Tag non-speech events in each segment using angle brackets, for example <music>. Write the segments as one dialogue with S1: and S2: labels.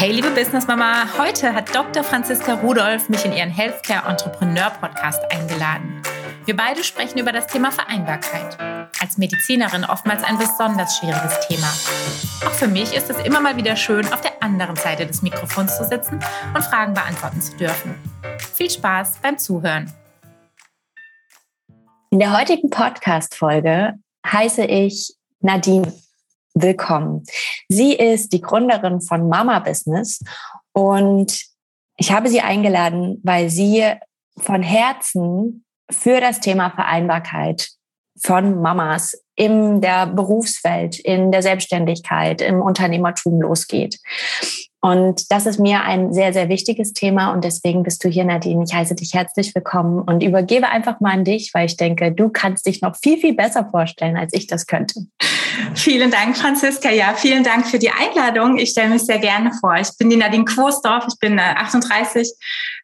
S1: Hey liebe Business Mama, heute hat Dr. Franziska Rudolph mich in ihren Healthcare Entrepreneur Podcast eingeladen. Wir beide sprechen über das Thema Vereinbarkeit. Als Medizinerin oftmals ein besonders schwieriges Thema. Auch für mich ist es immer mal wieder schön, auf der anderen Seite des Mikrofons zu sitzen und Fragen beantworten zu dürfen. Viel Spaß beim Zuhören.
S2: In der heutigen Podcast-Folge heiße ich Nadine willkommen. Sie ist die Gründerin von Mama Business und ich habe sie eingeladen, weil sie von Herzen für das Thema Vereinbarkeit von Mamas in der Berufswelt, in der Selbstständigkeit, im Unternehmertum losgeht. Und das ist mir ein sehr, sehr wichtiges Thema und deswegen bist du hier, Nadine. Ich heiße dich herzlich willkommen und übergebe einfach mal an dich, weil ich denke, du kannst dich noch viel, viel besser vorstellen, als ich das könnte.
S1: Vielen Dank, Franziska. Ja, vielen Dank für die Einladung. Ich stelle mich sehr gerne vor. Ich bin die Nadine Quosdorf, ich bin 38, äh,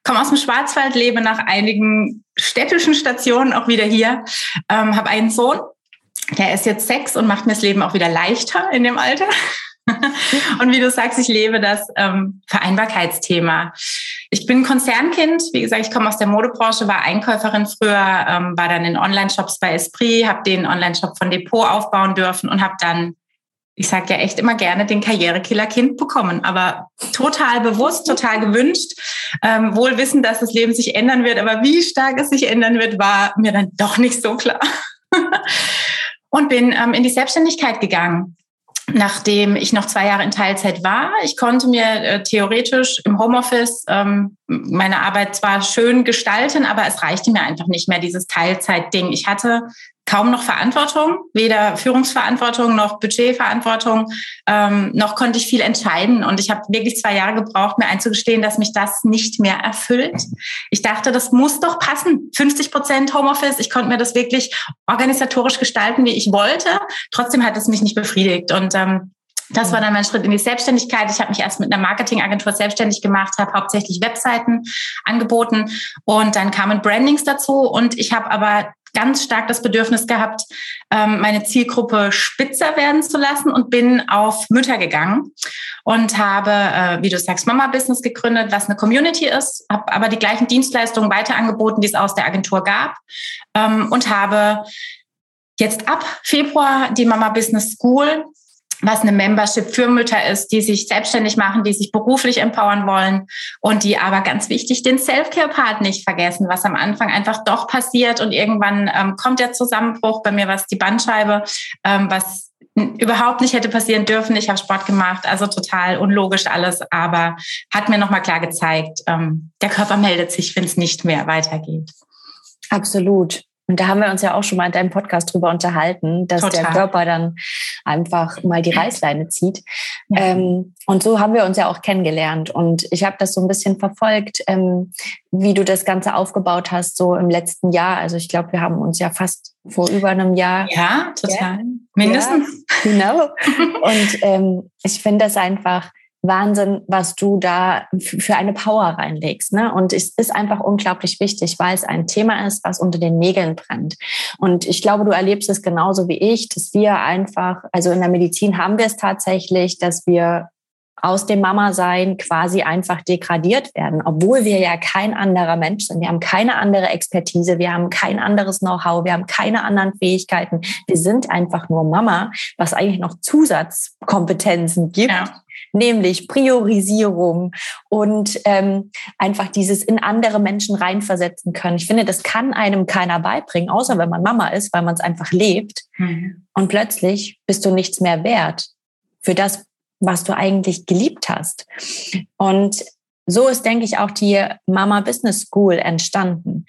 S1: komme aus dem Schwarzwald, lebe nach einigen städtischen Stationen auch wieder hier, ähm, habe einen Sohn, der ist jetzt sechs und macht mir das Leben auch wieder leichter in dem Alter. <laughs> und wie du sagst, ich lebe das ähm, Vereinbarkeitsthema. Ich bin Konzernkind. Wie gesagt, ich komme aus der Modebranche, war Einkäuferin früher, ähm, war dann in Online-Shops bei Esprit, habe den Online-Shop von Depot aufbauen dürfen und habe dann, ich sage ja echt immer gerne, den Karrierekiller Kind bekommen. Aber total bewusst, total gewünscht, ähm, wohl wissen, dass das Leben sich ändern wird. Aber wie stark es sich ändern wird, war mir dann doch nicht so klar. <laughs> und bin ähm, in die Selbstständigkeit gegangen nachdem ich noch zwei Jahre in Teilzeit war. Ich konnte mir äh, theoretisch im Homeoffice ähm, meine Arbeit zwar schön gestalten, aber es reichte mir einfach nicht mehr, dieses Teilzeitding. Ich hatte kaum noch Verantwortung, weder Führungsverantwortung noch Budgetverantwortung, ähm, noch konnte ich viel entscheiden. Und ich habe wirklich zwei Jahre gebraucht, mir einzugestehen, dass mich das nicht mehr erfüllt. Ich dachte, das muss doch passen. 50 Prozent Homeoffice, ich konnte mir das wirklich organisatorisch gestalten, wie ich wollte. Trotzdem hat es mich nicht befriedigt. Und ähm, das war dann mein Schritt in die Selbstständigkeit. Ich habe mich erst mit einer Marketingagentur selbstständig gemacht, habe hauptsächlich Webseiten angeboten und dann kamen Brandings dazu und ich habe aber ganz stark das Bedürfnis gehabt, ähm, meine Zielgruppe spitzer werden zu lassen und bin auf Mütter gegangen und habe, äh, wie du sagst, Mama Business gegründet, was eine Community ist, habe aber die gleichen Dienstleistungen weiter angeboten, die es aus der Agentur gab ähm, und habe jetzt ab Februar die Mama Business School was eine Membership für Mütter ist, die sich selbstständig machen, die sich beruflich empowern wollen und die aber ganz wichtig den Self-Care-Part nicht vergessen, was am Anfang einfach doch passiert und irgendwann ähm, kommt der Zusammenbruch. Bei mir war es die Bandscheibe, ähm, was überhaupt nicht hätte passieren dürfen. Ich habe Sport gemacht, also total unlogisch alles, aber hat mir nochmal klar gezeigt, ähm, der Körper meldet sich, wenn es nicht mehr weitergeht.
S2: Absolut. Und da haben wir uns ja auch schon mal in deinem Podcast drüber unterhalten, dass Total. der Körper dann einfach mal die Reißleine zieht. Ja. Ähm, und so haben wir uns ja auch kennengelernt. Und ich habe das so ein bisschen verfolgt, ähm, wie du das Ganze aufgebaut hast, so im letzten Jahr. Also ich glaube, wir haben uns ja fast vor über einem Jahr.
S1: Ja, total. Ja, Mindestens.
S2: Ja, genau. <laughs> Und ähm, ich finde das einfach Wahnsinn, was du da für eine Power reinlegst. Ne? Und es ist einfach unglaublich wichtig, weil es ein Thema ist, was unter den Nägeln brennt. Und ich glaube, du erlebst es genauso wie ich, dass wir einfach, also in der Medizin haben wir es tatsächlich, dass wir aus dem Mama-Sein quasi einfach degradiert werden, obwohl wir ja kein anderer Mensch sind. Wir haben keine andere Expertise, wir haben kein anderes Know-how, wir haben keine anderen Fähigkeiten. Wir sind einfach nur Mama, was eigentlich noch Zusatzkompetenzen gibt. Ja nämlich Priorisierung und ähm, einfach dieses in andere Menschen reinversetzen können. Ich finde, das kann einem keiner beibringen, außer wenn man Mama ist, weil man es einfach lebt. Mhm. Und plötzlich bist du nichts mehr wert für das, was du eigentlich geliebt hast. Und so ist, denke ich, auch die Mama Business School entstanden.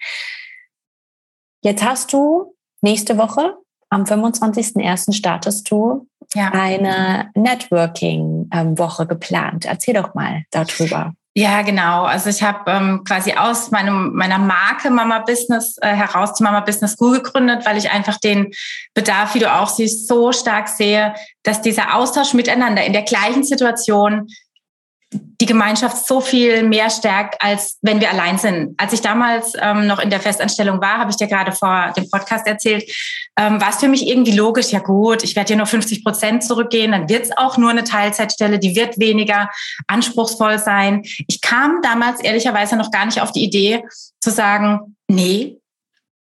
S2: Jetzt hast du nächste Woche am 25.01. startest du ja. eine Networking-Woche geplant. Erzähl doch mal darüber.
S1: Ja, genau. Also ich habe ähm, quasi aus meinem, meiner Marke Mama Business äh, heraus die Mama Business School gegründet, weil ich einfach den Bedarf, wie du auch siehst, so stark sehe, dass dieser Austausch miteinander in der gleichen Situation die Gemeinschaft so viel mehr stärkt, als wenn wir allein sind. Als ich damals ähm, noch in der Festanstellung war, habe ich dir gerade vor dem Podcast erzählt, ähm, war es für mich irgendwie logisch, ja gut, ich werde hier nur 50 Prozent zurückgehen, dann wird es auch nur eine Teilzeitstelle, die wird weniger anspruchsvoll sein. Ich kam damals ehrlicherweise noch gar nicht auf die Idee zu sagen, nee,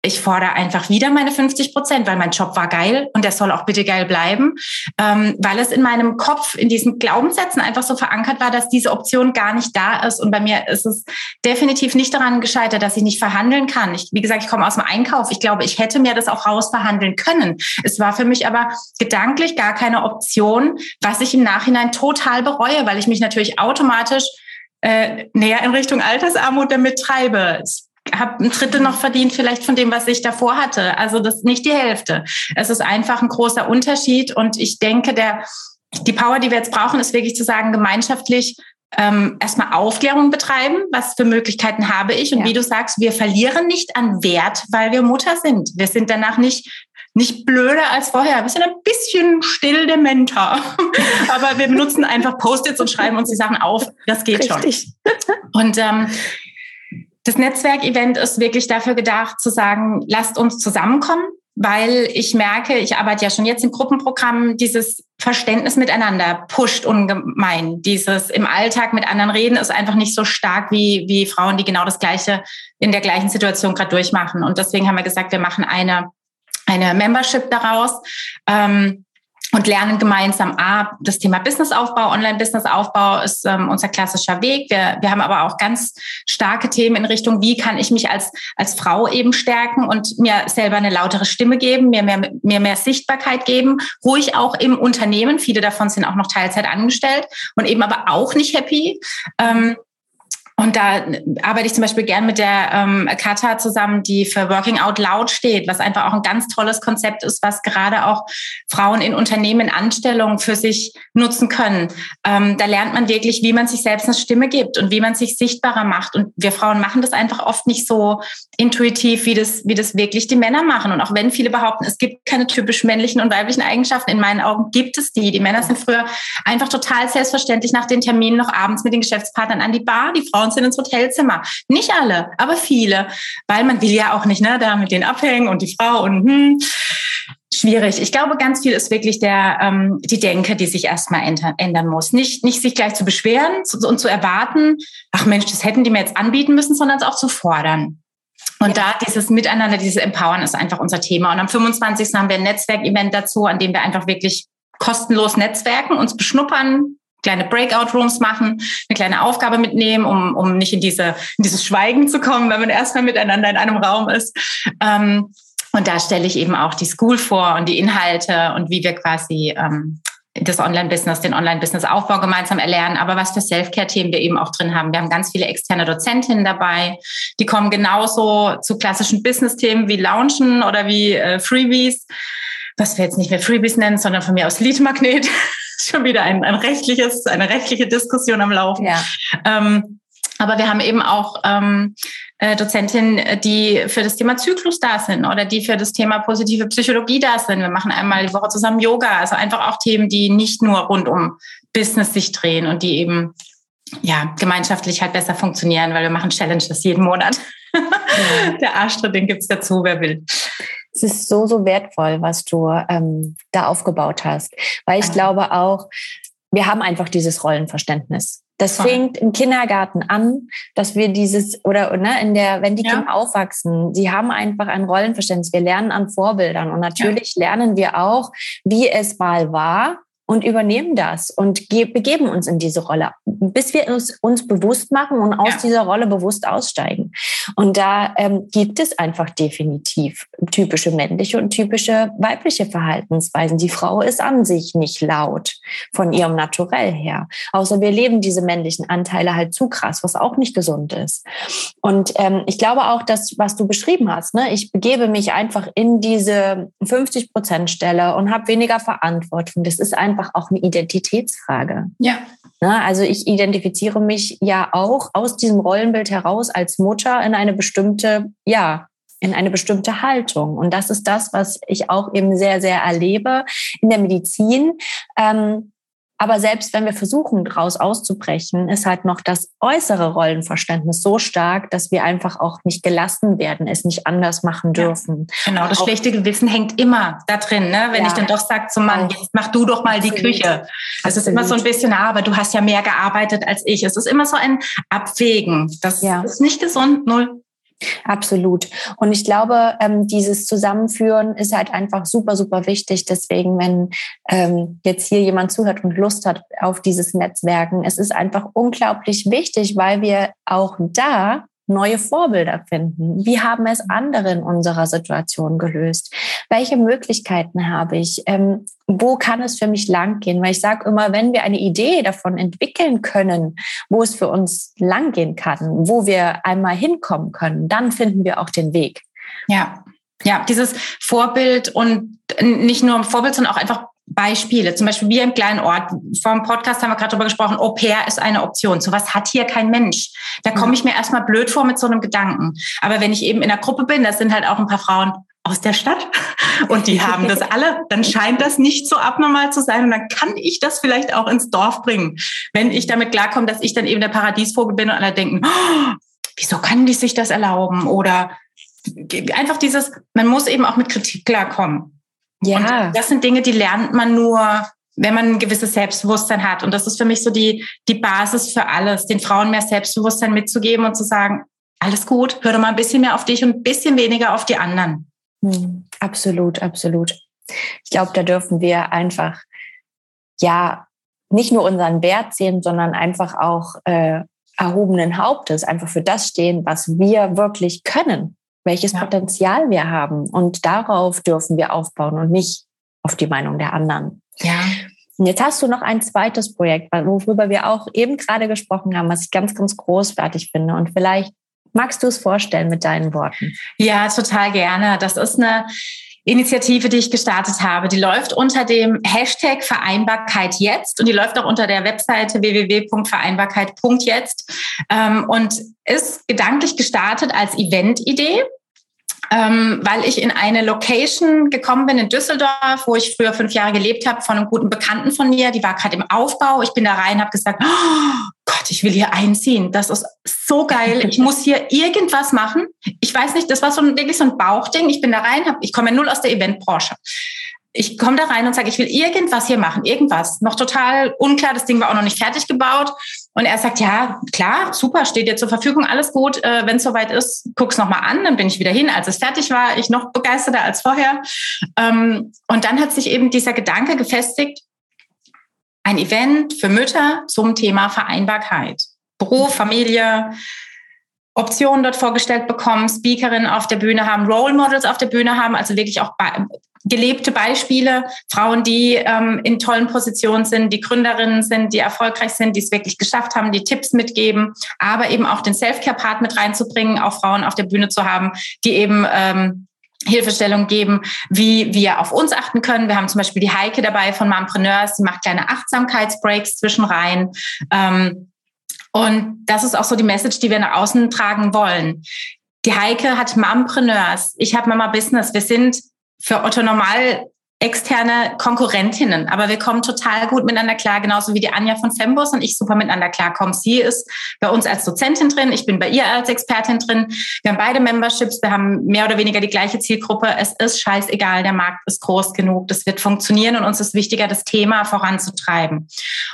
S1: ich fordere einfach wieder meine 50 Prozent, weil mein Job war geil und der soll auch bitte geil bleiben, ähm, weil es in meinem Kopf, in diesen Glaubenssätzen einfach so verankert war, dass diese Option gar nicht da ist. Und bei mir ist es definitiv nicht daran gescheitert, dass ich nicht verhandeln kann. Ich, wie gesagt, ich komme aus dem Einkauf. Ich glaube, ich hätte mir das auch rausverhandeln können. Es war für mich aber gedanklich gar keine Option, was ich im Nachhinein total bereue, weil ich mich natürlich automatisch äh, näher in Richtung Altersarmut damit treibe. Habe ein Drittel noch verdient vielleicht von dem, was ich davor hatte. Also das ist nicht die Hälfte. Es ist einfach ein großer Unterschied und ich denke, der die Power, die wir jetzt brauchen, ist wirklich zu sagen, gemeinschaftlich ähm, erstmal Aufklärung betreiben, was für Möglichkeiten habe ich. Und ja. wie du sagst, wir verlieren nicht an Wert, weil wir Mutter sind. Wir sind danach nicht nicht blöder als vorher. Wir sind ein bisschen still dementer. <laughs> Aber wir benutzen einfach Post-its und schreiben uns die Sachen auf. Das geht Richtig. schon. Und ähm, das Netzwerkevent ist wirklich dafür gedacht, zu sagen, lasst uns zusammenkommen, weil ich merke, ich arbeite ja schon jetzt in Gruppenprogrammen, dieses Verständnis miteinander pusht ungemein. Dieses im Alltag mit anderen reden ist einfach nicht so stark wie, wie Frauen, die genau das Gleiche in der gleichen Situation gerade durchmachen. Und deswegen haben wir gesagt, wir machen eine, eine Membership daraus. Ähm, und lernen gemeinsam A, das Thema Businessaufbau, Online-Businessaufbau ist ähm, unser klassischer Weg. Wir, wir haben aber auch ganz starke Themen in Richtung, wie kann ich mich als, als Frau eben stärken und mir selber eine lautere Stimme geben, mir mehr, mir mehr Sichtbarkeit geben, ruhig auch im Unternehmen. Viele davon sind auch noch Teilzeit angestellt und eben aber auch nicht happy. Ähm, und da arbeite ich zum Beispiel gern mit der ähm, Kata zusammen, die für Working Out Loud steht, was einfach auch ein ganz tolles Konzept ist, was gerade auch Frauen in Unternehmen Anstellungen für sich nutzen können. Ähm, da lernt man wirklich, wie man sich selbst eine Stimme gibt und wie man sich sichtbarer macht. Und wir Frauen machen das einfach oft nicht so intuitiv, wie das, wie das wirklich die Männer machen. Und auch wenn viele behaupten, es gibt keine typisch männlichen und weiblichen Eigenschaften, in meinen Augen gibt es die. Die Männer sind früher einfach total selbstverständlich nach den Terminen noch abends mit den Geschäftspartnern an die Bar. Die Frauen sind ins Hotelzimmer. Nicht alle, aber viele, weil man will ja auch nicht ne, da mit denen abhängen und die Frau und hm, schwierig. Ich glaube, ganz viel ist wirklich der ähm, die Denke, die sich erstmal ändern muss. Nicht nicht sich gleich zu beschweren und zu erwarten, ach Mensch, das hätten die mir jetzt anbieten müssen, sondern es auch zu fordern. Und da dieses Miteinander, dieses Empowern ist einfach unser Thema. Und am 25. haben wir ein Netzwerkevent dazu, an dem wir einfach wirklich kostenlos netzwerken, uns beschnuppern, kleine Breakout-Rooms machen, eine kleine Aufgabe mitnehmen, um, um nicht in, diese, in dieses Schweigen zu kommen, wenn man erstmal miteinander in einem Raum ist. Ähm, und da stelle ich eben auch die School vor und die Inhalte und wie wir quasi ähm, das Online-Business, den Online-Business-Aufbau gemeinsam erlernen, aber was für Self-Care-Themen wir eben auch drin haben. Wir haben ganz viele externe Dozentinnen dabei, die kommen genauso zu klassischen Business-Themen wie Launchen oder wie äh, Freebies, was wir jetzt nicht mehr Freebies nennen, sondern von mir aus Lead-Magnet. <laughs> Schon wieder ein, ein rechtliches, eine rechtliche Diskussion am Laufen. Ja. Ähm, aber wir haben eben auch ähm, äh, Dozentinnen, die für das Thema Zyklus da sind oder die für das Thema positive Psychologie da sind. Wir machen einmal die Woche zusammen Yoga, also einfach auch Themen, die nicht nur rund um Business sich drehen und die eben ja gemeinschaftlich halt besser funktionieren, weil wir machen Challenges jeden Monat. <laughs> Der Arschtritt, den gibt's dazu, wer will.
S2: Es ist so, so wertvoll, was du ähm, da aufgebaut hast. Weil ich ja. glaube auch, wir haben einfach dieses Rollenverständnis. Das fängt im Kindergarten an, dass wir dieses oder ne, in der, wenn die ja. Kinder aufwachsen, sie haben einfach ein Rollenverständnis. Wir lernen an Vorbildern und natürlich ja. lernen wir auch, wie es mal war und übernehmen das und begeben uns in diese Rolle, bis wir uns, uns bewusst machen und aus ja. dieser Rolle bewusst aussteigen. Und da ähm, gibt es einfach definitiv typische männliche und typische weibliche Verhaltensweisen. Die Frau ist an sich nicht laut von ihrem Naturell her, außer wir leben diese männlichen Anteile halt zu krass, was auch nicht gesund ist. Und ähm, ich glaube auch, dass was du beschrieben hast, ne, ich begebe mich einfach in diese 50 Prozent Stelle und habe weniger Verantwortung. Das ist einfach einfach auch eine Identitätsfrage.
S1: Ja.
S2: Na, also ich identifiziere mich ja auch aus diesem Rollenbild heraus als Mutter in eine bestimmte, ja, in eine bestimmte Haltung. Und das ist das, was ich auch eben sehr, sehr erlebe in der Medizin. Ähm, Aber selbst wenn wir versuchen, daraus auszubrechen, ist halt noch das äußere Rollenverständnis so stark, dass wir einfach auch nicht gelassen werden, es nicht anders machen dürfen.
S1: Ja, genau, das auch, schlechte Gewissen hängt immer da drin. Ne? Wenn ja, ich dann doch sage zum Mann, jetzt mach du doch mal absolut, die Küche. Es ist immer so ein bisschen, ah, aber du hast ja mehr gearbeitet als ich. Es ist immer so ein Abwägen. Das ja. ist nicht gesund, null.
S2: Absolut. Und ich glaube, ähm, dieses Zusammenführen ist halt einfach super, super wichtig. Deswegen, wenn ähm, jetzt hier jemand zuhört und Lust hat auf dieses Netzwerken, es ist einfach unglaublich wichtig, weil wir auch da neue Vorbilder finden? Wie haben es andere in unserer Situation gelöst? Welche Möglichkeiten habe ich? Ähm, wo kann es für mich langgehen? Weil ich sage immer, wenn wir eine Idee davon entwickeln können, wo es für uns langgehen kann, wo wir einmal hinkommen können, dann finden wir auch den Weg.
S1: Ja, ja, dieses Vorbild und nicht nur Vorbild, sondern auch einfach Beispiele. Zum Beispiel wir im kleinen Ort. Vor dem Podcast haben wir gerade darüber gesprochen, Au pair ist eine Option. So was hat hier kein Mensch. Da komme ich mir erstmal blöd vor mit so einem Gedanken. Aber wenn ich eben in der Gruppe bin, das sind halt auch ein paar Frauen aus der Stadt <laughs> und die haben das alle, dann scheint das nicht so abnormal zu sein und dann kann ich das vielleicht auch ins Dorf bringen. Wenn ich damit klarkomme, dass ich dann eben der Paradiesvogel bin und alle denken, oh, wieso kann die sich das erlauben? Oder einfach dieses, man muss eben auch mit Kritik klarkommen. Ja. Und das sind Dinge, die lernt man nur, wenn man ein gewisses Selbstbewusstsein hat. Und das ist für mich so die, die Basis für alles, den Frauen mehr Selbstbewusstsein mitzugeben und zu sagen, alles gut, hör doch mal ein bisschen mehr auf dich und ein bisschen weniger auf die anderen.
S2: Hm, absolut, absolut. Ich glaube, da dürfen wir einfach, ja, nicht nur unseren Wert sehen, sondern einfach auch äh, erhobenen Hauptes, einfach für das stehen, was wir wirklich können welches ja. Potenzial wir haben. Und darauf dürfen wir aufbauen und nicht auf die Meinung der anderen.
S1: Ja.
S2: Und jetzt hast du noch ein zweites Projekt, worüber wir auch eben gerade gesprochen haben, was ich ganz, ganz großartig finde. Und vielleicht magst du es vorstellen mit deinen Worten.
S1: Ja, total gerne. Das ist eine Initiative, die ich gestartet habe. Die läuft unter dem Hashtag Vereinbarkeit jetzt und die läuft auch unter der Webseite www.vereinbarkeit.jetzt ähm, und ist gedanklich gestartet als Event-Idee ähm, weil ich in eine Location gekommen bin in Düsseldorf, wo ich früher fünf Jahre gelebt habe, von einem guten Bekannten von mir. Die war gerade im Aufbau. Ich bin da rein, habe gesagt, oh Gott, ich will hier einziehen. Das ist so geil. Ich muss hier irgendwas machen. Ich weiß nicht, das war so ein, wirklich so ein Bauchding. Ich bin da rein, hab, ich komme ja null aus der Eventbranche ich komme da rein und sage, ich will irgendwas hier machen, irgendwas. Noch total unklar, das Ding war auch noch nicht fertig gebaut. Und er sagt, ja, klar, super, steht dir zur Verfügung, alles gut. Äh, Wenn es soweit ist, guck's nochmal an. Dann bin ich wieder hin. Als es fertig war, ich noch begeisterter als vorher. Ähm, und dann hat sich eben dieser Gedanke gefestigt, ein Event für Mütter zum Thema Vereinbarkeit. Beruf, Familie, Optionen dort vorgestellt bekommen, Speakerinnen auf der Bühne haben, Role Models auf der Bühne haben, also wirklich auch gelebte Beispiele, Frauen, die ähm, in tollen Positionen sind, die Gründerinnen sind, die erfolgreich sind, die es wirklich geschafft haben, die Tipps mitgeben, aber eben auch den Self-Care-Part mit reinzubringen, auch Frauen auf der Bühne zu haben, die eben ähm, Hilfestellung geben, wie wir auf uns achten können. Wir haben zum Beispiel die Heike dabei von Mompreneurs, die macht kleine Achtsamkeitsbreaks zwischen rein. Ähm, und das ist auch so die Message, die wir nach außen tragen wollen. Die Heike hat Mompreneurs, ich habe Mama Business. Wir sind für Otto Normal externe Konkurrentinnen, aber wir kommen total gut miteinander klar, genauso wie die Anja von Fembus und ich super miteinander klarkommen. Sie ist bei uns als Dozentin drin, ich bin bei ihr als Expertin drin. Wir haben beide Memberships, wir haben mehr oder weniger die gleiche Zielgruppe. Es ist scheißegal, der Markt ist groß genug, das wird funktionieren und uns ist wichtiger, das Thema voranzutreiben.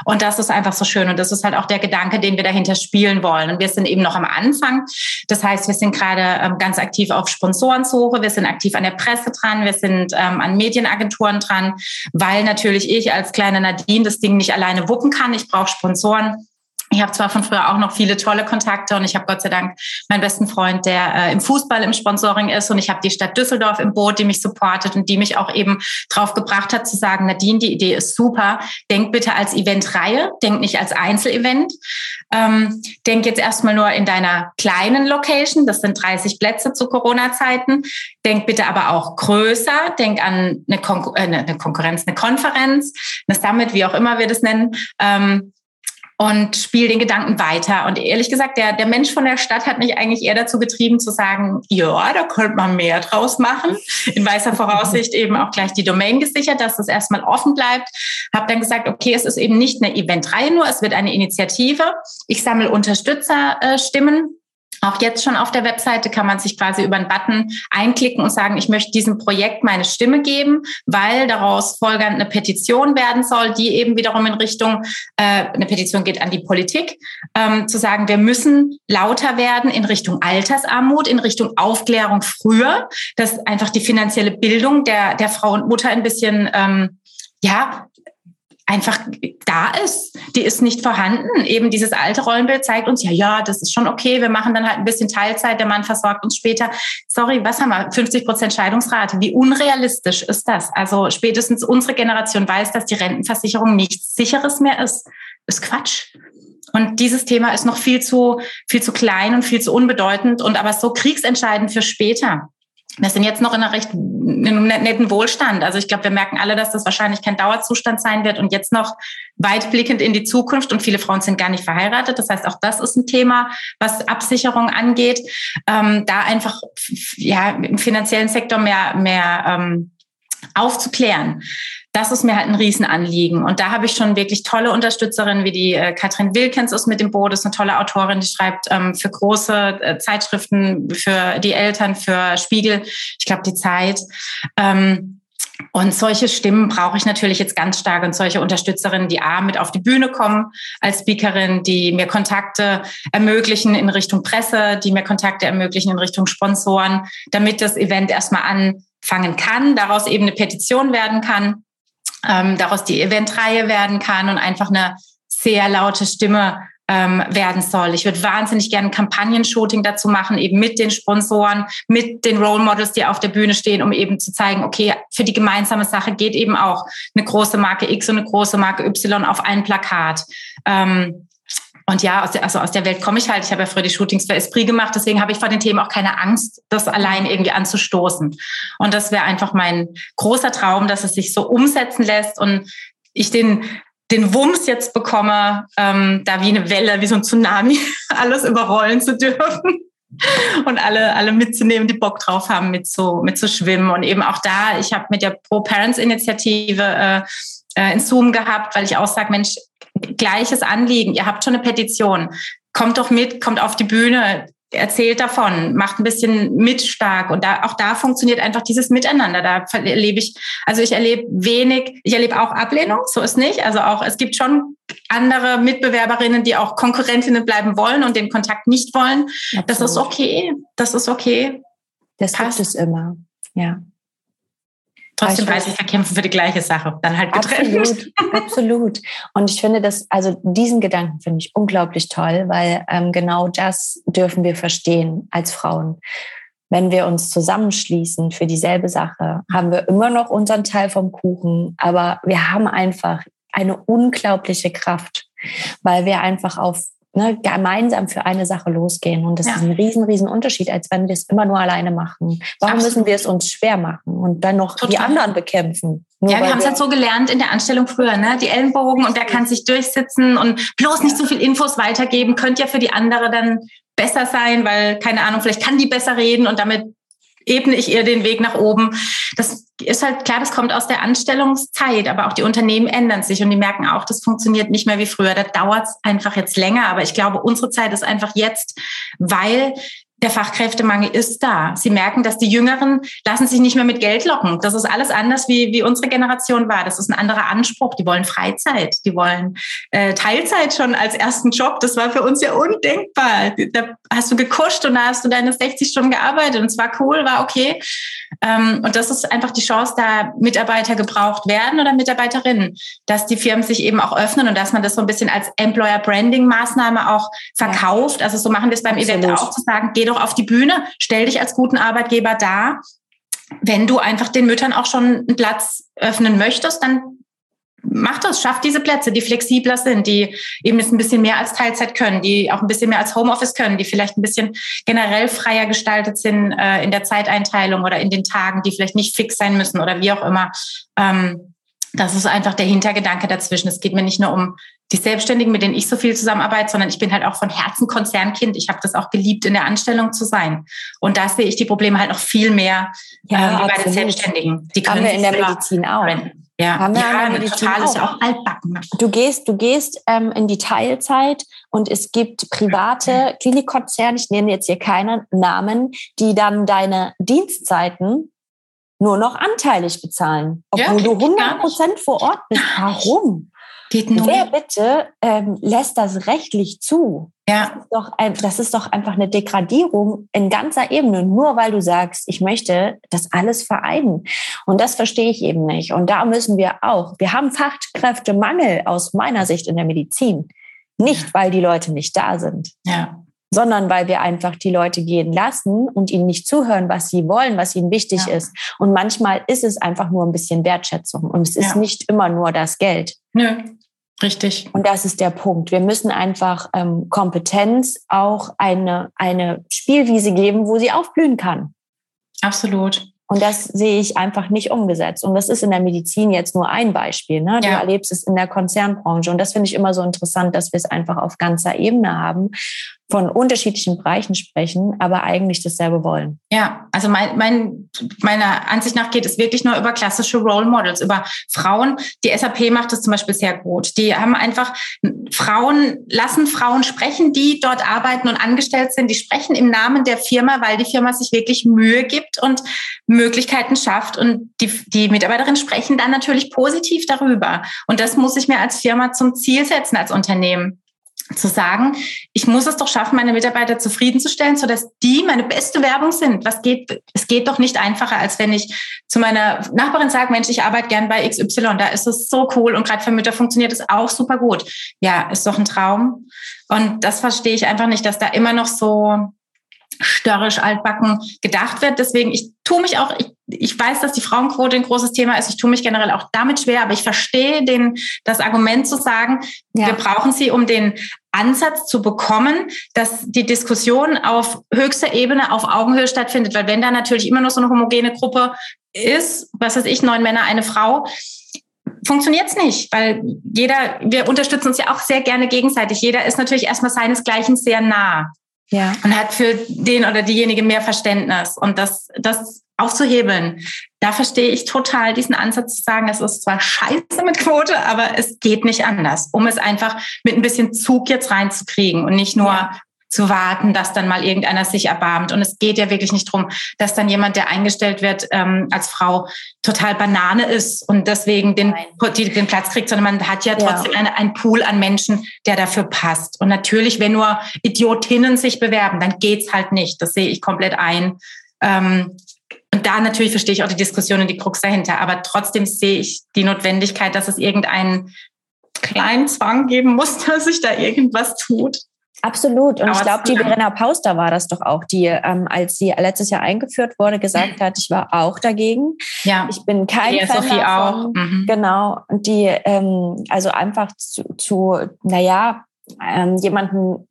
S1: Und das ist einfach so schön und das ist halt auch der Gedanke, den wir dahinter spielen wollen. Und wir sind eben noch am Anfang. Das heißt, wir sind gerade ähm, ganz aktiv auf Sponsorensuche, wir sind aktiv an der Presse dran, wir sind ähm, an Medienagenturen Agenturen dran, weil natürlich ich als kleine Nadine das Ding nicht alleine wuppen kann. Ich brauche Sponsoren. Ich habe zwar von früher auch noch viele tolle Kontakte und ich habe Gott sei Dank meinen besten Freund, der äh, im Fußball im Sponsoring ist und ich habe die Stadt Düsseldorf im Boot, die mich supportet und die mich auch eben drauf gebracht hat zu sagen, Nadine, die Idee ist super, denk bitte als Eventreihe, denk nicht als Einzelevent. Ähm, denk jetzt erstmal nur in deiner kleinen Location, das sind 30 Plätze zu Corona-Zeiten. Denk bitte aber auch größer, denk an eine, Konkur äh, eine Konkurrenz, eine Konferenz, eine Summit, wie auch immer wir das nennen. Ähm, und spiele den Gedanken weiter. Und ehrlich gesagt, der, der Mensch von der Stadt hat mich eigentlich eher dazu getrieben zu sagen, ja, da könnte man mehr draus machen. In weißer Voraussicht eben auch gleich die Domain gesichert, dass das erstmal offen bleibt. Habe dann gesagt, okay, es ist eben nicht eine Eventreihe nur, es wird eine Initiative. Ich sammle Unterstützerstimmen auch jetzt schon auf der Webseite kann man sich quasi über einen Button einklicken und sagen, ich möchte diesem Projekt meine Stimme geben, weil daraus folgend eine Petition werden soll, die eben wiederum in Richtung, äh, eine Petition geht an die Politik, ähm, zu sagen, wir müssen lauter werden in Richtung Altersarmut, in Richtung Aufklärung früher, dass einfach die finanzielle Bildung der, der Frau und Mutter ein bisschen ähm, ja, einfach da ist. Die ist nicht vorhanden. Eben dieses alte Rollenbild zeigt uns, ja, ja, das ist schon okay. Wir machen dann halt ein bisschen Teilzeit. Der Mann versorgt uns später. Sorry, was haben wir? 50 Prozent Scheidungsrate. Wie unrealistisch ist das? Also spätestens unsere Generation weiß, dass die Rentenversicherung nichts sicheres mehr ist. Ist Quatsch. Und dieses Thema ist noch viel zu, viel zu klein und viel zu unbedeutend und aber so kriegsentscheidend für später. Wir sind jetzt noch in einer recht in einem netten Wohlstand. Also ich glaube, wir merken alle, dass das wahrscheinlich kein Dauerzustand sein wird und jetzt noch weitblickend in die Zukunft. Und viele Frauen sind gar nicht verheiratet. Das heißt, auch das ist ein Thema, was Absicherung angeht. Ähm, da einfach ja im finanziellen Sektor mehr mehr ähm, aufzuklären das ist mir halt ein Riesenanliegen. Und da habe ich schon wirklich tolle Unterstützerinnen, wie die äh, Katrin Wilkens ist mit dem Boot, ist eine tolle Autorin, die schreibt ähm, für große äh, Zeitschriften, für die Eltern, für Spiegel, ich glaube die Zeit. Ähm, und solche Stimmen brauche ich natürlich jetzt ganz stark und solche Unterstützerinnen, die A mit auf die Bühne kommen als Speakerin, die mir Kontakte ermöglichen in Richtung Presse, die mir Kontakte ermöglichen in Richtung Sponsoren, damit das Event erstmal anfangen kann, daraus eben eine Petition werden kann ähm, daraus die Eventreihe werden kann und einfach eine sehr laute Stimme ähm, werden soll. Ich würde wahnsinnig gerne Kampagnen-Shooting dazu machen, eben mit den Sponsoren, mit den Role Models, die auf der Bühne stehen, um eben zu zeigen, okay, für die gemeinsame Sache geht eben auch eine große Marke X und eine große Marke Y auf ein Plakat. Ähm, und ja, aus der, also aus der Welt komme ich halt. Ich habe ja früher die Shootings für Esprit gemacht, deswegen habe ich vor den Themen auch keine Angst, das allein irgendwie anzustoßen. Und das wäre einfach mein großer Traum, dass es sich so umsetzen lässt und ich den den Wumms jetzt bekomme, ähm, da wie eine Welle, wie so ein Tsunami, <laughs> alles überrollen zu dürfen <laughs> und alle, alle mitzunehmen, die Bock drauf haben, mit zu, mit zu schwimmen. Und eben auch da, ich habe mit der Pro-Parents-Initiative äh, äh, in Zoom gehabt, weil ich auch sage, Mensch, gleiches Anliegen, ihr habt schon eine Petition, kommt doch mit, kommt auf die Bühne, erzählt davon, macht ein bisschen mit stark und da auch da funktioniert einfach dieses Miteinander. Da erlebe ich, also ich erlebe wenig, ich erlebe auch Ablehnung, so ist nicht. Also auch es gibt schon andere Mitbewerberinnen, die auch Konkurrentinnen bleiben wollen und den Kontakt nicht wollen. Absolut. Das ist okay. Das ist okay.
S2: Das Passt. gibt es immer. Ja.
S1: Trotzdem weiß ich, verkämpfen für die gleiche Sache, dann halt getrennt.
S2: Absolut, absolut. Und ich finde das, also diesen Gedanken finde ich unglaublich toll, weil ähm, genau das dürfen wir verstehen als Frauen. Wenn wir uns zusammenschließen für dieselbe Sache, haben wir immer noch unseren Teil vom Kuchen, aber wir haben einfach eine unglaubliche Kraft, weil wir einfach auf ne, gemeinsam für eine Sache losgehen. Und das ja. ist ein riesen, riesen Unterschied, als wenn wir es immer nur alleine machen. Warum Absolut. müssen wir es uns schwer machen und dann noch Total. die anderen bekämpfen?
S1: ja, wir haben es halt so gelernt in der Anstellung früher, ne? Die Ellenbogen und wer kann sich durchsitzen und bloß nicht so viel Infos weitergeben, könnte ja für die andere dann besser sein, weil, keine Ahnung, vielleicht kann die besser reden und damit ebne ich ihr den Weg nach oben. Das ist halt klar, das kommt aus der Anstellungszeit, aber auch die Unternehmen ändern sich und die merken auch, das funktioniert nicht mehr wie früher. Da dauert es einfach jetzt länger, aber ich glaube, unsere Zeit ist einfach jetzt, weil der Fachkräftemangel ist da. Sie merken, dass die Jüngeren lassen sich nicht mehr mit Geld locken. Das ist alles anders, wie, wie unsere Generation war. Das ist ein anderer Anspruch. Die wollen Freizeit, die wollen äh, Teilzeit schon als ersten Job. Das war für uns ja undenkbar. Da hast du gekuscht und da hast du deine 60 Stunden gearbeitet und es war cool, war okay. Ähm, und das ist einfach die Chance, da Mitarbeiter gebraucht werden oder Mitarbeiterinnen, dass die Firmen sich eben auch öffnen und dass man das so ein bisschen als Employer Branding Maßnahme auch verkauft. Also so machen wir es beim Absolut. Event auch, zu sagen, geh doch auf die Bühne, stell dich als guten Arbeitgeber dar. Wenn du einfach den Müttern auch schon einen Platz öffnen möchtest, dann mach das, schaff diese Plätze, die flexibler sind, die eben ein bisschen mehr als Teilzeit können, die auch ein bisschen mehr als Homeoffice können, die vielleicht ein bisschen generell freier gestaltet sind äh, in der Zeiteinteilung oder in den Tagen, die vielleicht nicht fix sein müssen oder wie auch immer. Ähm, das ist einfach der Hintergedanke dazwischen. Es geht mir nicht nur um die Selbstständigen, mit denen ich so viel zusammenarbeite, sondern ich bin halt auch von Herzen Konzernkind. Ich habe das auch geliebt, in der Anstellung zu sein. Und da sehe ich die Probleme halt noch viel mehr ja, äh, wie bei den Selbstständigen.
S2: Die können Haben wir in der Medizin auch.
S1: Ja,
S2: haben wir ja, der Medizin total, auch. auch altbacken. Du gehst, du gehst ähm, in die Teilzeit und es gibt private Klinikkonzerne, ich nenne jetzt hier keine Namen, die dann deine Dienstzeiten nur noch anteilig bezahlen, obwohl ja, du 100 Prozent vor Ort bist. Warum? Geht nur. Wer bitte ähm, lässt das rechtlich zu? Ja. Das ist, doch ein, das ist doch einfach eine Degradierung in ganzer Ebene, nur weil du sagst, ich möchte das alles vereinen. Und das verstehe ich eben nicht. Und da müssen wir auch, wir haben Fachkräftemangel aus meiner Sicht in der Medizin. Nicht, weil die Leute nicht da sind. Ja sondern weil wir einfach die Leute gehen lassen und ihnen nicht zuhören, was sie wollen, was ihnen wichtig ja. ist. Und manchmal ist es einfach nur ein bisschen Wertschätzung und es ist ja. nicht immer nur das Geld.
S1: Nö, richtig.
S2: Und das ist der Punkt. Wir müssen einfach ähm, Kompetenz auch eine, eine Spielwiese geben, wo sie aufblühen kann.
S1: Absolut.
S2: Und das sehe ich einfach nicht umgesetzt. Und das ist in der Medizin jetzt nur ein Beispiel. Ne? Du ja. erlebst es in der Konzernbranche. Und das finde ich immer so interessant, dass wir es einfach auf ganzer Ebene haben von unterschiedlichen Bereichen sprechen, aber eigentlich dasselbe wollen.
S1: Ja, also mein, mein, meiner Ansicht nach geht es wirklich nur über klassische Role Models, über Frauen. Die SAP macht das zum Beispiel sehr gut. Die haben einfach Frauen, lassen Frauen sprechen, die dort arbeiten und angestellt sind. Die sprechen im Namen der Firma, weil die Firma sich wirklich Mühe gibt und Möglichkeiten schafft. Und die, die Mitarbeiterinnen sprechen dann natürlich positiv darüber. Und das muss ich mir als Firma zum Ziel setzen, als Unternehmen zu sagen, ich muss es doch schaffen, meine Mitarbeiter zufriedenzustellen, so dass die meine beste Werbung sind. Was geht, es geht doch nicht einfacher, als wenn ich zu meiner Nachbarin sage, Mensch, ich arbeite gern bei XY, da ist es so cool und gerade für Mütter funktioniert es auch super gut. Ja, ist doch ein Traum. Und das verstehe ich einfach nicht, dass da immer noch so störrisch altbacken gedacht wird. Deswegen, ich tue mich auch, ich, ich weiß, dass die Frauenquote ein großes Thema ist. Ich tue mich generell auch damit schwer, aber ich verstehe den, das Argument zu sagen, ja. wir brauchen sie, um den Ansatz zu bekommen, dass die Diskussion auf höchster Ebene, auf Augenhöhe stattfindet. Weil wenn da natürlich immer nur so eine homogene Gruppe ist, was weiß ich, neun Männer, eine Frau, funktioniert es nicht, weil jeder, wir unterstützen uns ja auch sehr gerne gegenseitig. Jeder ist natürlich erstmal seinesgleichen sehr nah. Ja. Und hat für den oder diejenige mehr Verständnis. Und das, das aufzuhebeln, da verstehe ich total diesen Ansatz zu sagen, es ist zwar scheiße mit Quote, aber es geht nicht anders, um es einfach mit ein bisschen Zug jetzt reinzukriegen und nicht nur ja zu warten, dass dann mal irgendeiner sich erbarmt. Und es geht ja wirklich nicht drum, dass dann jemand, der eingestellt wird ähm, als Frau, total Banane ist und deswegen den, den Platz kriegt, sondern man hat ja trotzdem ja. Eine, einen Pool an Menschen, der dafür passt. Und natürlich, wenn nur Idiotinnen sich bewerben, dann geht's halt nicht. Das sehe ich komplett ein. Ähm, und da natürlich verstehe ich auch die Diskussion und die Krux dahinter. Aber trotzdem sehe ich die Notwendigkeit, dass es irgendeinen kleinen Zwang geben muss, <laughs> dass sich da irgendwas tut.
S2: Absolut. Und Aber ich glaube, die Verena Pauster war das doch auch, die, ähm, als sie letztes Jahr eingeführt wurde, gesagt hat, ich war auch dagegen. Ja. Ich bin kein die Fan Sophie davon. auch. Mhm. Genau. Und die, ähm, also einfach zu, zu naja, ähm, jemanden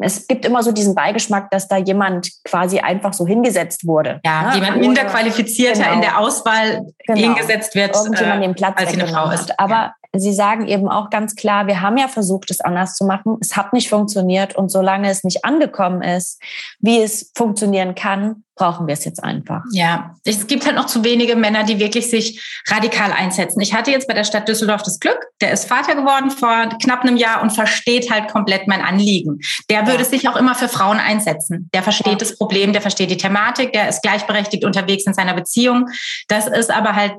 S2: es gibt immer so diesen Beigeschmack, dass da jemand quasi einfach so hingesetzt wurde.
S1: Ja, ne? jemand minder qualifizierter genau. in der Auswahl genau. hingesetzt wird,
S2: Irgendjemand äh, den Platz als eine Frau ist. Aber ja. Sie sagen eben auch ganz klar, wir haben ja versucht, es anders zu machen. Es hat nicht funktioniert. Und solange es nicht angekommen ist, wie es funktionieren kann, brauchen wir es jetzt einfach.
S1: Ja, es gibt halt noch zu wenige Männer, die wirklich sich radikal einsetzen. Ich hatte jetzt bei der Stadt Düsseldorf das Glück, der ist Vater geworden vor knapp einem Jahr und versteht halt komplett mein Anliegen. Der würde ja. sich auch immer für Frauen einsetzen. Der versteht ja. das Problem, der versteht die Thematik, der ist gleichberechtigt unterwegs in seiner Beziehung. Das ist aber halt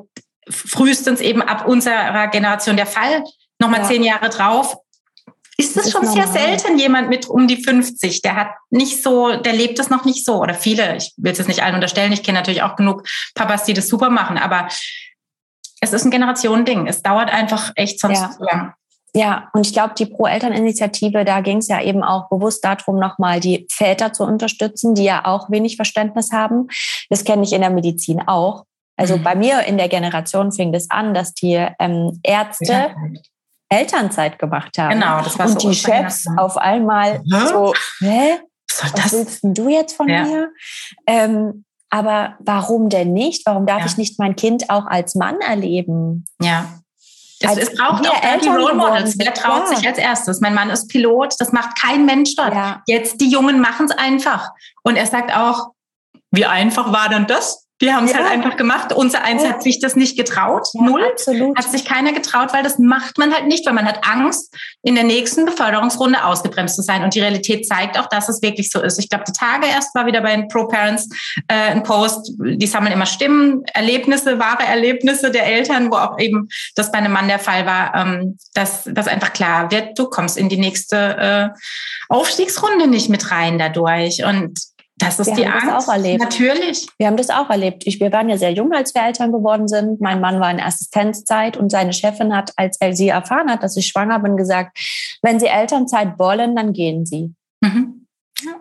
S1: frühestens eben ab unserer Generation der Fall. Nochmal ja. zehn Jahre drauf. Ist das schon ist sehr selten, jemand mit um die 50, der hat nicht so, der lebt das noch nicht so. Oder viele, ich will es jetzt nicht allen unterstellen, ich kenne natürlich auch genug Papas, die das super machen, aber es ist ein Generationending. Es dauert einfach echt sonst ja. zu lang.
S2: Ja, und ich glaube, die Pro-Eltern-Initiative, da ging es ja eben auch bewusst darum, nochmal die Väter zu unterstützen, die ja auch wenig Verständnis haben. Das kenne ich in der Medizin auch. Also mhm. bei mir in der Generation fing das an, dass die ähm, Ärzte ja. Elternzeit gemacht haben. Genau, das war Und so die Chefs auf einmal Hä? so, hä? Was, was willst du jetzt von ja. mir? Ähm, aber warum denn nicht? Warum darf ja. ich nicht mein Kind auch als Mann erleben?
S1: Ja. Es, es braucht auch die Role Models. Wer traut ja. sich als erstes? Mein Mann ist Pilot, das macht kein Mensch dort. Ja. Jetzt die Jungen machen es einfach. Und er sagt auch, wie einfach war denn das? Die haben es ja. halt einfach gemacht. Unser Eins ja. hat sich das nicht getraut. Ja, Null. Absolut. Hat sich keiner getraut, weil das macht man halt nicht, weil man hat Angst, in der nächsten Beförderungsrunde ausgebremst zu sein. Und die Realität zeigt auch, dass es wirklich so ist. Ich glaube, die Tage erst war wieder bei den Pro Parents äh, ein Post, die sammeln immer Stimmen, Erlebnisse, wahre Erlebnisse der Eltern, wo auch eben das bei einem Mann der Fall war, ähm, dass das einfach klar wird, du kommst in die nächste äh, Aufstiegsrunde nicht mit rein dadurch. Und das ist wir die haben Angst. Das auch erlebt. Natürlich.
S2: Wir haben das auch erlebt. Ich, wir waren ja sehr jung, als wir Eltern geworden sind. Mein Mann war in Assistenzzeit und seine Chefin hat, als er sie erfahren hat, dass ich schwanger bin, gesagt, wenn Sie Elternzeit wollen, dann gehen Sie. Mhm.
S1: Ja.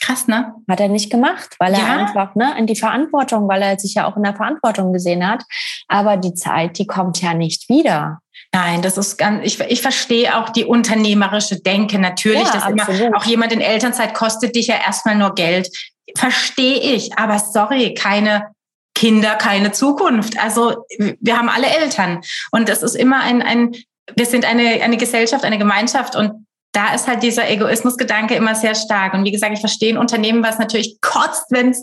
S1: Krass, ne?
S2: Hat er nicht gemacht, weil er ja. einfach ne, in die Verantwortung, weil er sich ja auch in der Verantwortung gesehen hat. Aber die Zeit, die kommt ja nicht wieder.
S1: Nein, das ist ganz, ich, ich verstehe auch die unternehmerische Denke natürlich, ja, dass absolut. immer auch jemand in Elternzeit kostet dich ja erstmal nur Geld. Verstehe ich, aber sorry, keine Kinder, keine Zukunft. Also wir haben alle Eltern und das ist immer ein, ein wir sind eine, eine Gesellschaft, eine Gemeinschaft und da ist halt dieser Egoismusgedanke immer sehr stark. Und wie gesagt, ich verstehe ein Unternehmen, was natürlich kotzt, wenn es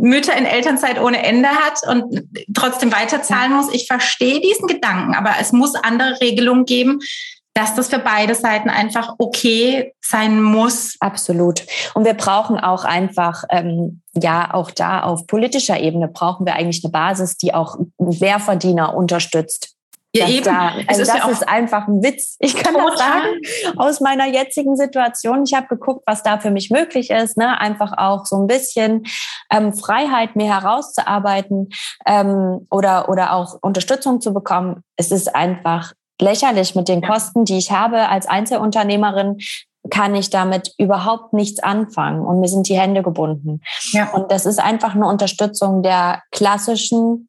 S1: Mütter in Elternzeit ohne Ende hat und trotzdem weiterzahlen muss. Ich verstehe diesen Gedanken, aber es muss andere Regelungen geben, dass das für beide Seiten einfach okay sein muss.
S2: Absolut. Und wir brauchen auch einfach, ähm, ja, auch da auf politischer Ebene brauchen wir eigentlich eine Basis, die auch Wehrverdiener unterstützt. Ja, eben. Da, also das ja ist einfach ein Witz. <laughs> Ich kann total. das sagen aus meiner jetzigen Situation. Ich habe geguckt, was da für mich möglich ist. Ne? Einfach auch so ein bisschen ähm, Freiheit mir herauszuarbeiten ähm, oder, oder auch Unterstützung zu bekommen. Es ist einfach lächerlich mit den Kosten, die ich habe als Einzelunternehmerin kann ich damit überhaupt nichts anfangen und mir sind die Hände gebunden. Ja. Und das ist einfach eine Unterstützung der klassischen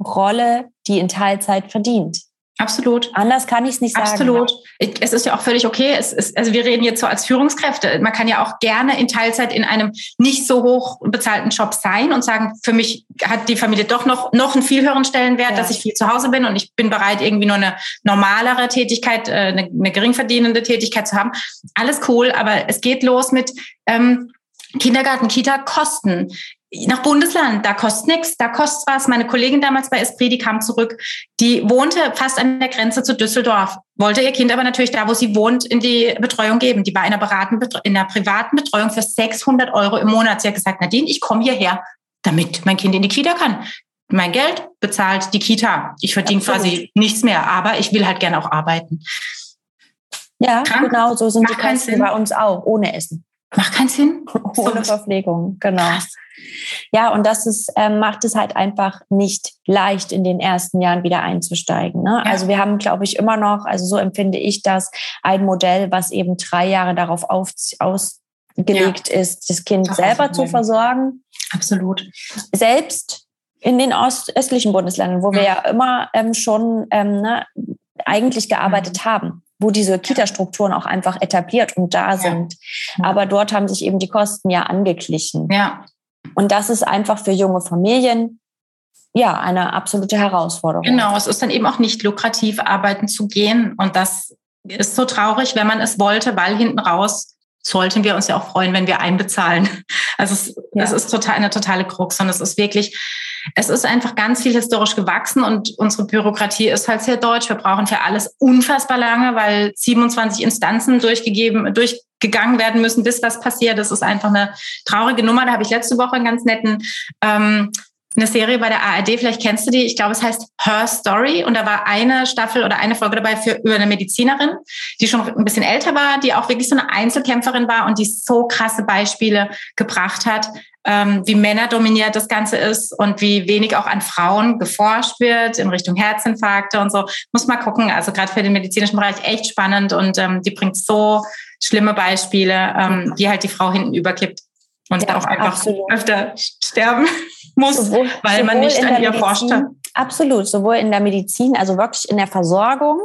S2: Frauenrolle, die in Teilzeit verdient.
S1: Absolut.
S2: Anders kann ich es nicht sagen.
S1: Absolut. Es ist ja auch völlig okay. Es ist, also wir reden jetzt so als Führungskräfte. Man kann ja auch gerne in Teilzeit in einem nicht so hoch bezahlten Job sein und sagen, für mich hat die Familie doch noch, noch einen viel höheren Stellenwert, ja. dass ich viel zu Hause bin und ich bin bereit, irgendwie nur eine normalere Tätigkeit, äh, eine, eine geringverdienende Tätigkeit zu haben. Alles cool, aber es geht los mit, ähm, Kindergarten, Kita kosten nach Bundesland, da kostet nichts, da kostet was. Meine Kollegin damals bei Esprit, die kam zurück, die wohnte fast an der Grenze zu Düsseldorf, wollte ihr Kind aber natürlich da, wo sie wohnt, in die Betreuung geben. Die war in einer, beratenden, in einer privaten Betreuung für 600 Euro im Monat. Sie hat gesagt, Nadine, ich komme hierher, damit mein Kind in die Kita kann. Mein Geld bezahlt die Kita. Ich verdiene quasi nichts mehr, aber ich will halt gerne auch arbeiten.
S2: Ja, Krank? genau, so sind die Kosten bei uns auch, ohne Essen.
S1: Macht keinen Sinn. <laughs>
S2: Ohne Verpflegung, genau. Krass. Ja, und das ist, ähm, macht es halt einfach nicht leicht, in den ersten Jahren wieder einzusteigen. Ne? Ja. Also wir haben, glaube ich, immer noch, also so empfinde ich das, ein Modell, was eben drei Jahre darauf auf, ausgelegt ja. ist, das Kind Ach, selber zu versorgen.
S1: Absolut.
S2: Selbst in den östlichen Bundesländern, wo ja. wir ja immer ähm, schon ähm, ne, eigentlich gearbeitet mhm. haben wo diese Kita-Strukturen auch einfach etabliert und da sind. Ja. Aber dort haben sich eben die Kosten ja angeglichen.
S1: Ja.
S2: Und das ist einfach für junge Familien ja eine absolute Herausforderung.
S1: Genau, es ist dann eben auch nicht lukrativ, arbeiten zu gehen. Und das ist so traurig, wenn man es wollte, weil hinten raus sollten wir uns ja auch freuen, wenn wir einbezahlen. Also es, ja. es ist total eine totale Krux und es ist wirklich, es ist einfach ganz viel historisch gewachsen und unsere Bürokratie ist halt sehr deutsch. Wir brauchen für alles unfassbar lange, weil 27 Instanzen durchgegeben, durchgegangen werden müssen, bis was passiert. Das ist einfach eine traurige Nummer. Da habe ich letzte Woche einen ganz netten ähm, eine Serie bei der ARD, vielleicht kennst du die, ich glaube, es heißt Her Story. Und da war eine Staffel oder eine Folge dabei für über eine Medizinerin, die schon ein bisschen älter war, die auch wirklich so eine Einzelkämpferin war und die so krasse Beispiele gebracht hat, ähm, wie Männer dominiert das Ganze ist und wie wenig auch an Frauen geforscht wird in Richtung Herzinfarkte und so. Muss mal gucken, also gerade für den medizinischen Bereich echt spannend und ähm, die bringt so schlimme Beispiele, ähm, die halt die Frau hinten überkippt und ja, auch einfach absolut. öfter sterben <laughs> muss, sowohl, weil man nicht an ihr forscht hat.
S2: Absolut, sowohl in der Medizin, also wirklich in der Versorgung,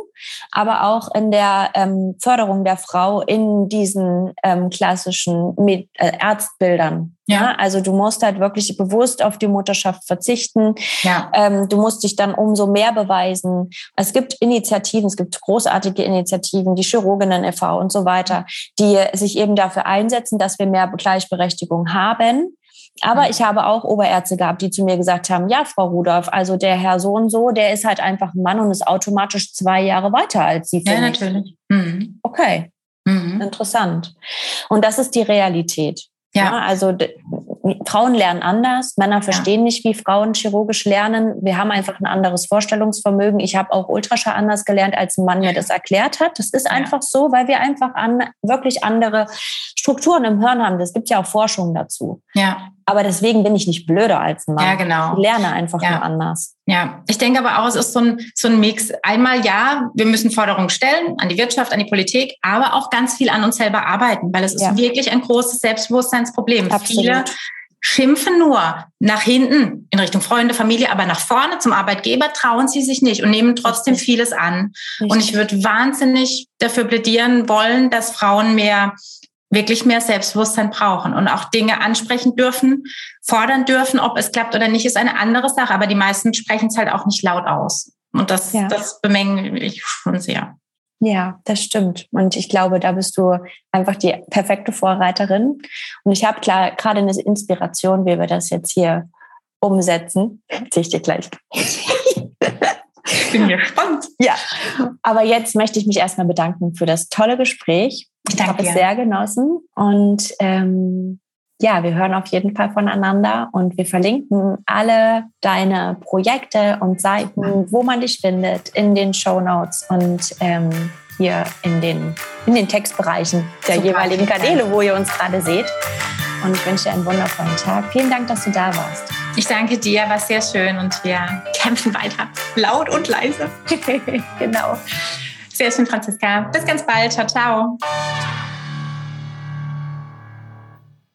S2: aber auch in der ähm, Förderung der Frau in diesen ähm, klassischen Med äh, Ärztbildern. Ja. ja. also du musst halt wirklich bewusst auf die Mutterschaft verzichten. Ja. Ähm, du musst dich dann umso mehr beweisen. Es gibt Initiativen, es gibt großartige Initiativen, die Chirurginnen e.V. und so weiter, die sich eben dafür einsetzen, dass wir mehr Gleichberechtigung haben. Aber mhm. ich habe auch Oberärzte gehabt, die zu mir gesagt haben, ja, Frau Rudolph, also der Herr so und so, der ist halt einfach ein Mann und ist automatisch zwei Jahre weiter als Sie.
S1: Ja, natürlich.
S2: Mhm. Okay. Mhm. Interessant. Und das ist die Realität. Ja. ja also Frauen lernen anders, Männer verstehen ja. nicht, wie Frauen chirurgisch lernen. Wir haben einfach ein anderes Vorstellungsvermögen. Ich habe auch Ultraschall anders gelernt, als ein Mann mir das erklärt hat. Das ist einfach so, weil wir einfach an, wirklich andere Strukturen im Hirn haben. Es gibt ja auch Forschung dazu. Ja. Aber deswegen bin ich nicht blöder als ein Mann.
S1: Ja, genau.
S2: Ich lerne einfach ja. nur anders.
S1: Ja, ich denke aber auch, es ist so ein, so ein Mix. Einmal ja, wir müssen Forderungen stellen an die Wirtschaft, an die Politik, aber auch ganz viel an uns selber arbeiten, weil es ist ja. wirklich ein großes Selbstbewusstseinsproblem. Absolut. Viele schimpfen nur nach hinten in Richtung Freunde, Familie, aber nach vorne zum Arbeitgeber trauen sie sich nicht und nehmen trotzdem vieles an. Richtig. Und ich würde wahnsinnig dafür plädieren wollen, dass Frauen mehr wirklich mehr Selbstbewusstsein brauchen und auch Dinge ansprechen dürfen, fordern dürfen, ob es klappt oder nicht, ist eine andere Sache. Aber die meisten sprechen es halt auch nicht laut aus. Und das, ja. das bemängle ich schon sehr.
S2: Ja, das stimmt. Und ich glaube, da bist du einfach die perfekte Vorreiterin. Und ich habe klar gerade eine Inspiration, wie wir das jetzt hier umsetzen. Sehe ich dir gleich.
S1: Ich bin gespannt.
S2: Ja, aber jetzt möchte ich mich erstmal bedanken für das tolle Gespräch. Ich habe es sehr genossen und ähm, ja, wir hören auf jeden Fall voneinander und wir verlinken alle deine Projekte und Seiten, wo man dich findet, in den Show Notes und ähm, hier in den, in den Textbereichen der Super, jeweiligen Kanäle, wo ihr uns gerade seht. Und ich wünsche dir einen wundervollen Tag. Vielen Dank, dass du da warst.
S1: Ich danke dir, war sehr schön und wir kämpfen weiter. Laut und leise. <laughs>
S2: genau.
S1: Sehr schön, Franziska. Bis ganz bald. Ciao, ciao.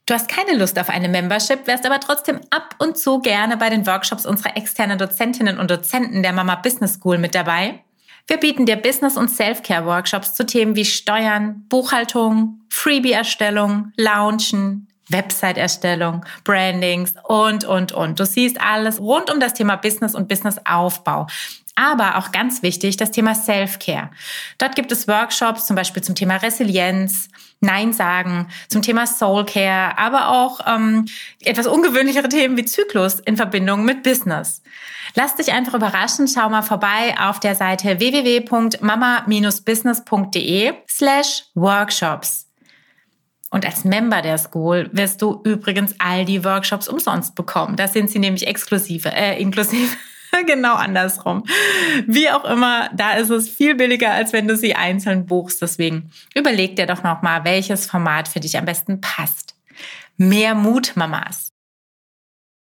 S1: Du hast keine Lust auf eine Membership, wärst aber trotzdem ab und zu gerne bei den Workshops unserer externen Dozentinnen und Dozenten der Mama Business School mit dabei. Wir bieten dir Business- und Self-Care-Workshops zu Themen wie Steuern, Buchhaltung, Freebie-Erstellung, Launchen, Website-Erstellung, Brandings und, und, und. Du siehst alles rund um das Thema Business und Businessaufbau. Aber auch ganz wichtig, das Thema Self-Care. Dort gibt es Workshops zum Beispiel zum Thema Resilienz, Nein sagen, zum Thema Soul Care, aber auch ähm, etwas ungewöhnlichere Themen wie Zyklus in Verbindung mit Business. Lass dich einfach überraschen, schau mal vorbei auf der Seite www.mama-business.de slash workshops. Und als Member der School wirst du übrigens all die Workshops umsonst bekommen. Da sind sie nämlich exklusive, äh, inklusive. <laughs> genau andersrum. Wie auch immer, da ist es viel billiger, als wenn du sie einzeln buchst. Deswegen überleg dir doch nochmal, welches Format für dich am besten passt. Mehr Mut, Mamas.